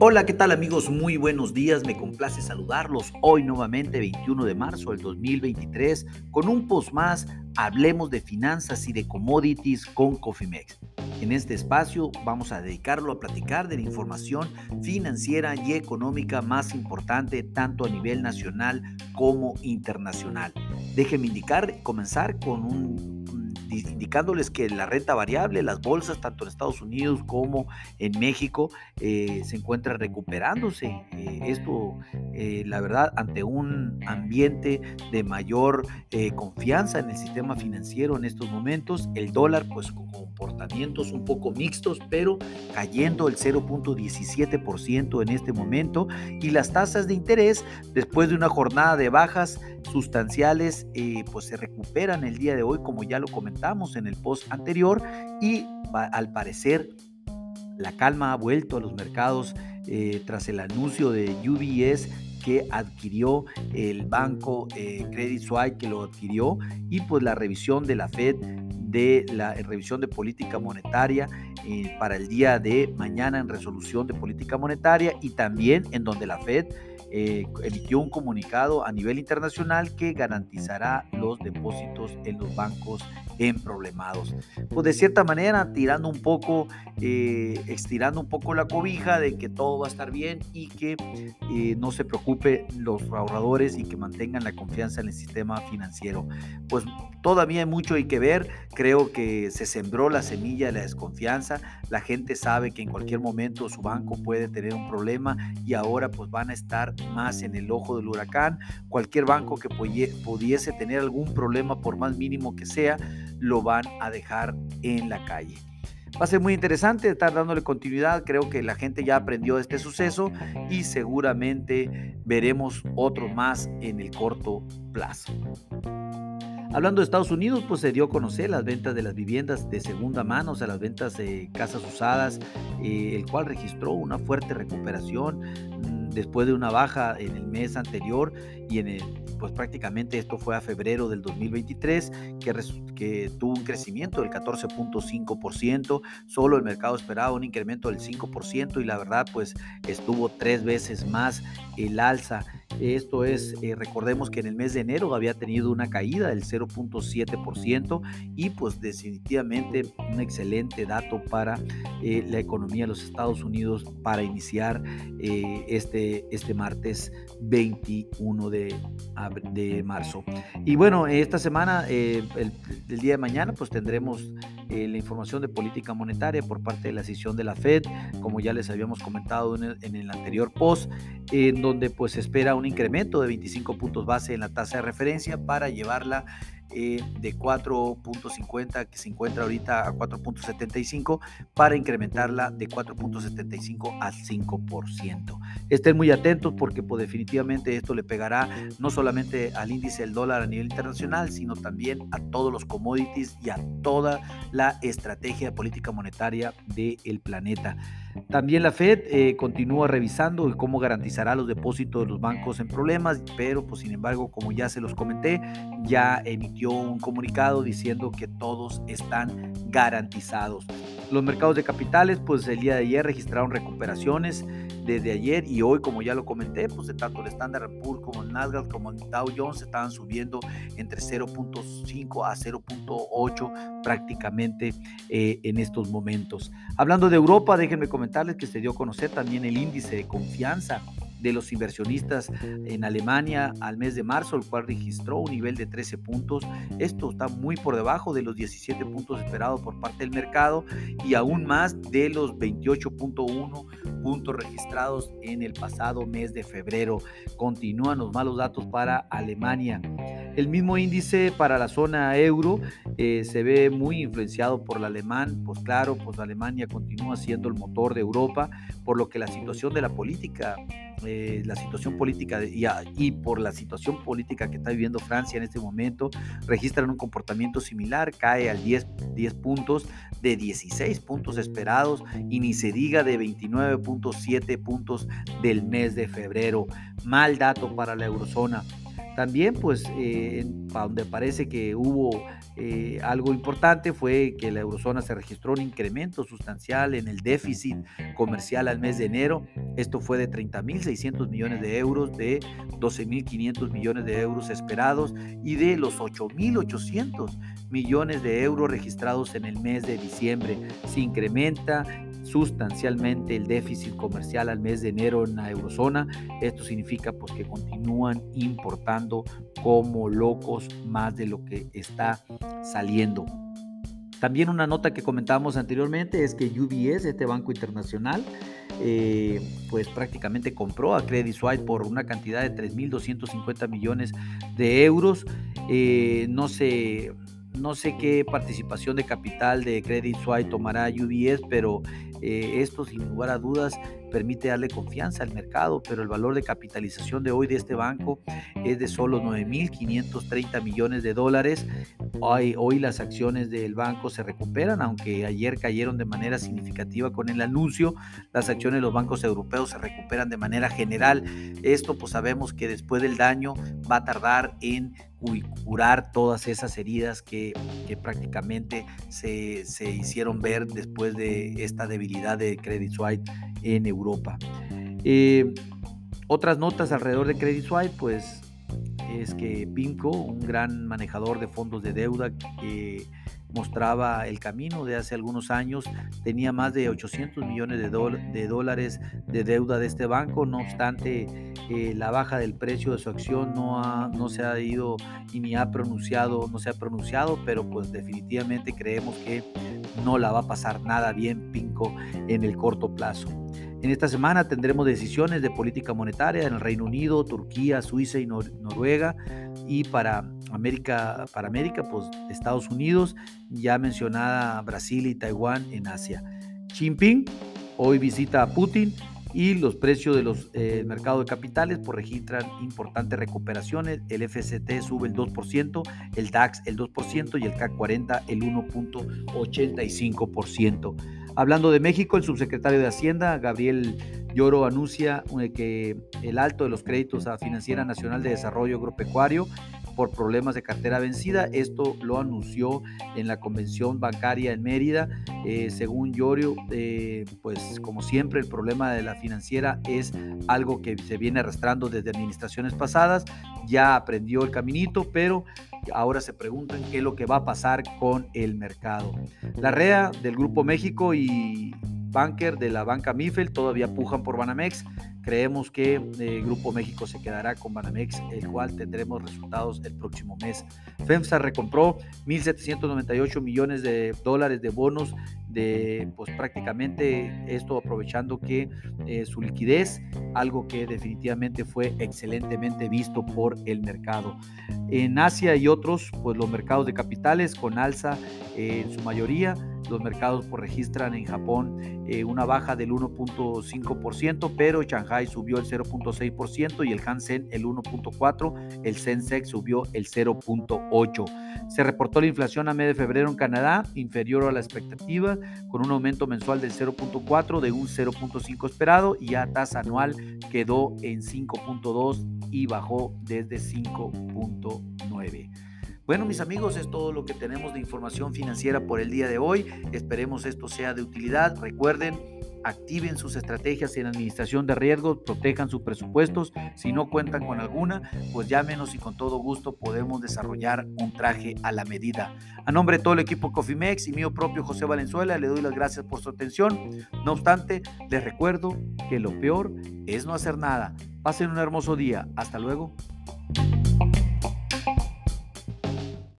Hola, ¿qué tal amigos? Muy buenos días, me complace saludarlos hoy nuevamente 21 de marzo del 2023 con un post más, hablemos de finanzas y de commodities con Cofimex. En este espacio vamos a dedicarlo a platicar de la información financiera y económica más importante tanto a nivel nacional como internacional. Déjenme indicar, comenzar con un indicándoles que la renta variable, las bolsas, tanto en Estados Unidos como en México, eh, se encuentra recuperándose. Eh, esto, eh, la verdad, ante un ambiente de mayor confianza en el sistema financiero en estos momentos, el dólar, pues con comportamientos un poco mixtos, pero cayendo el 0.17% en este momento, y las tasas de interés, después de una jornada de bajas, sustanciales pues se recuperan el día de hoy, como ya lo comentamos en el post anterior, y al parecer la calma ha vuelto a los mercados eh, tras el anuncio de UBS que adquirió el banco eh, Credit Suisse, que lo adquirió, y pues la revisión de la Fed de la revisión de política monetaria eh, para el día de mañana en resolución de política monetaria y también en donde la Fed eh, emitió un comunicado a nivel internacional que garantizará los depósitos en los bancos en problemados. Pues de cierta manera, tirando un poco, eh, estirando un poco la cobija de que todo va a estar bien y que eh, no se preocupe los ahorradores y que mantengan la confianza en el sistema financiero. Pues todavía hay mucho hay que ver. Creo que se sembró la semilla de la desconfianza. La gente sabe que en cualquier momento su banco puede tener un problema y ahora pues van a estar más en el ojo del huracán. Cualquier banco que pudiese tener algún problema, por más mínimo que sea, lo van a dejar en la calle. Va a ser muy interesante estar dándole continuidad. Creo que la gente ya aprendió de este suceso y seguramente veremos otro más en el corto plazo. Hablando de Estados Unidos, pues se dio a conocer las ventas de las viviendas de segunda mano, o sea, las ventas de casas usadas, eh, el cual registró una fuerte recuperación mm, después de una baja en el mes anterior y en el, pues prácticamente esto fue a febrero del 2023, que, que tuvo un crecimiento del 14.5%, solo el mercado esperaba un incremento del 5% y la verdad pues estuvo tres veces más el alza. Esto es, eh, recordemos que en el mes de enero había tenido una caída del 0.7% y pues definitivamente un excelente dato para eh, la economía de los Estados Unidos para iniciar eh, este, este martes 21 de, de marzo. Y bueno, esta semana, el, día de mañana, pues tendremos la información de política monetaria por parte de la sesión de la Fed, como ya les habíamos comentado en el, en el anterior post, en donde pues espera un incremento de 25 puntos base en la tasa de referencia para llevarla eh, de 4.50 que se encuentra ahorita a 4.75 para incrementarla de 4.75 al 5%. Estén muy atentos porque pues, definitivamente esto le pegará no solamente al índice del dólar a nivel internacional, sino también a todos los commodities y a toda la estrategia de política monetaria del planeta. También la Fed eh, continúa revisando cómo garantizará los depósitos de los bancos en problemas, pero pues sin embargo, como ya se los comenté, ya emitió un comunicado diciendo que todos están garantizados. Los mercados de capitales, pues el día de ayer registraron recuperaciones desde ayer y hoy, como ya lo comenté, pues tanto el Standard Poor's como el Nasdaq como el Dow Jones estaban subiendo entre 0.5 a 0.8 prácticamente eh, en estos momentos. Hablando de Europa, déjenme comentarles que se dio a conocer también el índice de confianza de los inversionistas en Alemania al mes de marzo, el cual registró un nivel de 13 puntos. Esto está muy por debajo de los 17 puntos esperados por parte del mercado y aún más de los 28.1 puntos registrados en el pasado mes de febrero. Continúan los malos datos para Alemania. El mismo índice para la zona euro eh, se ve muy influenciado por el alemán, pues claro, pues Alemania continúa siendo el motor de Europa, por lo que la situación de la política eh, la situación política y, y, por la situación política que está viviendo Francia en este momento, registran un comportamiento similar, cae al 10, 10 puntos de 16 puntos esperados y ni se diga de 29.7 puntos del mes de febrero. Mal dato para la eurozona. También, pues, eh, donde parece que hubo eh, algo importante fue que la eurozona se registró un incremento sustancial en el déficit comercial al mes de enero. Esto fue de 30.600 millones de euros, de 12.500 millones de euros esperados y de los 8.800 millones de euros registrados en el mes de diciembre. Se incrementa sustancialmente el déficit comercial al mes de enero en la eurozona. Esto significa pues que continúan importando como locos más de lo que está saliendo. También una nota que comentábamos anteriormente es que UBS, este banco internacional, eh, pues prácticamente compró a Credit Suisse por una cantidad de 3.250 millones de euros. Eh, no se no sé qué participación de capital de Credit Suisse tomará UBS, pero eh, esto sin lugar a dudas permite darle confianza al mercado, pero el valor de capitalización de hoy de este banco es de solo 9.530 millones de dólares. Hoy, hoy las acciones del banco se recuperan, aunque ayer cayeron de manera significativa con el anuncio. Las acciones de los bancos europeos se recuperan de manera general. Esto pues sabemos que después del daño va a tardar en curar todas esas heridas que, prácticamente se, se hicieron ver después de esta debilidad de Credit Suisse en Europa. Eh, otras notas alrededor de Credit Suisse, pues es que PIMCO, un gran manejador de fondos de deuda que mostraba el camino de hace algunos años, tenía más de 800 millones de, dólares de deuda de este banco, no obstante eh, la baja del precio de su acción no, no se ha ido y ni ha pronunciado, no se ha pronunciado, pero pues definitivamente creemos que no la va a pasar nada bien PIMCO en el corto plazo. En esta semana tendremos decisiones de política monetaria en el Reino Unido, Turquía, Suiza y Noruega. Y para América, para América, pues Estados Unidos, ya mencionada Brasil y Taiwán en Asia. Xi Jinping hoy visita a Putin y los precios de los eh, mercados de capitales pues, registran importantes recuperaciones. El FCT sube el 2%, el DAX el 2% y el CAC 40 el 1.85%. Hablando de México, el subsecretario de Hacienda, Gabriel Lloro, anuncia eh, que el alto de los créditos a Financiera Nacional de Desarrollo Agropecuario por problemas de cartera vencida. Esto lo anunció en la convención bancaria en Mérida. Eh, según Llorio, eh, pues como siempre el problema de la financiera es algo que se viene arrastrando desde administraciones pasadas. Ya aprendió el caminito, pero ahora se preguntan qué es lo que va a pasar con el mercado. La REA del Grupo México y Banker de la banca Mifel todavía pujan por Banamex. Creemos que eh, Grupo México se quedará con Banamex, el cual tendremos resultados el próximo mes. FEMSA recompró 1.798 millones de dólares de bonos de, pues prácticamente esto aprovechando que eh, su liquidez, algo que definitivamente fue excelentemente visto por el mercado. En Asia y otros, pues los mercados de capitales con alza eh, en su mayoría los mercados pues, registran en Japón eh, una baja del 1.5%, pero Shanghai subió el 0.6% y el Hansen el 1.4%, el Sensex subió el 0.8%. Se reportó la inflación a mes de febrero en Canadá, inferior a la expectativa, con un aumento mensual del 0.4% de un 0.5% esperado y a tasa anual quedó en 5.2% y bajó desde 5.9%. Bueno, mis amigos, es todo lo que tenemos de información financiera por el día de hoy. Esperemos esto sea de utilidad. Recuerden, activen sus estrategias en administración de riesgos, protejan sus presupuestos. Si no cuentan con alguna, pues llámenos y con todo gusto podemos desarrollar un traje a la medida. A nombre de todo el equipo Cofimex y mío propio José Valenzuela, le doy las gracias por su atención. No obstante, les recuerdo que lo peor es no hacer nada. Pasen un hermoso día. Hasta luego.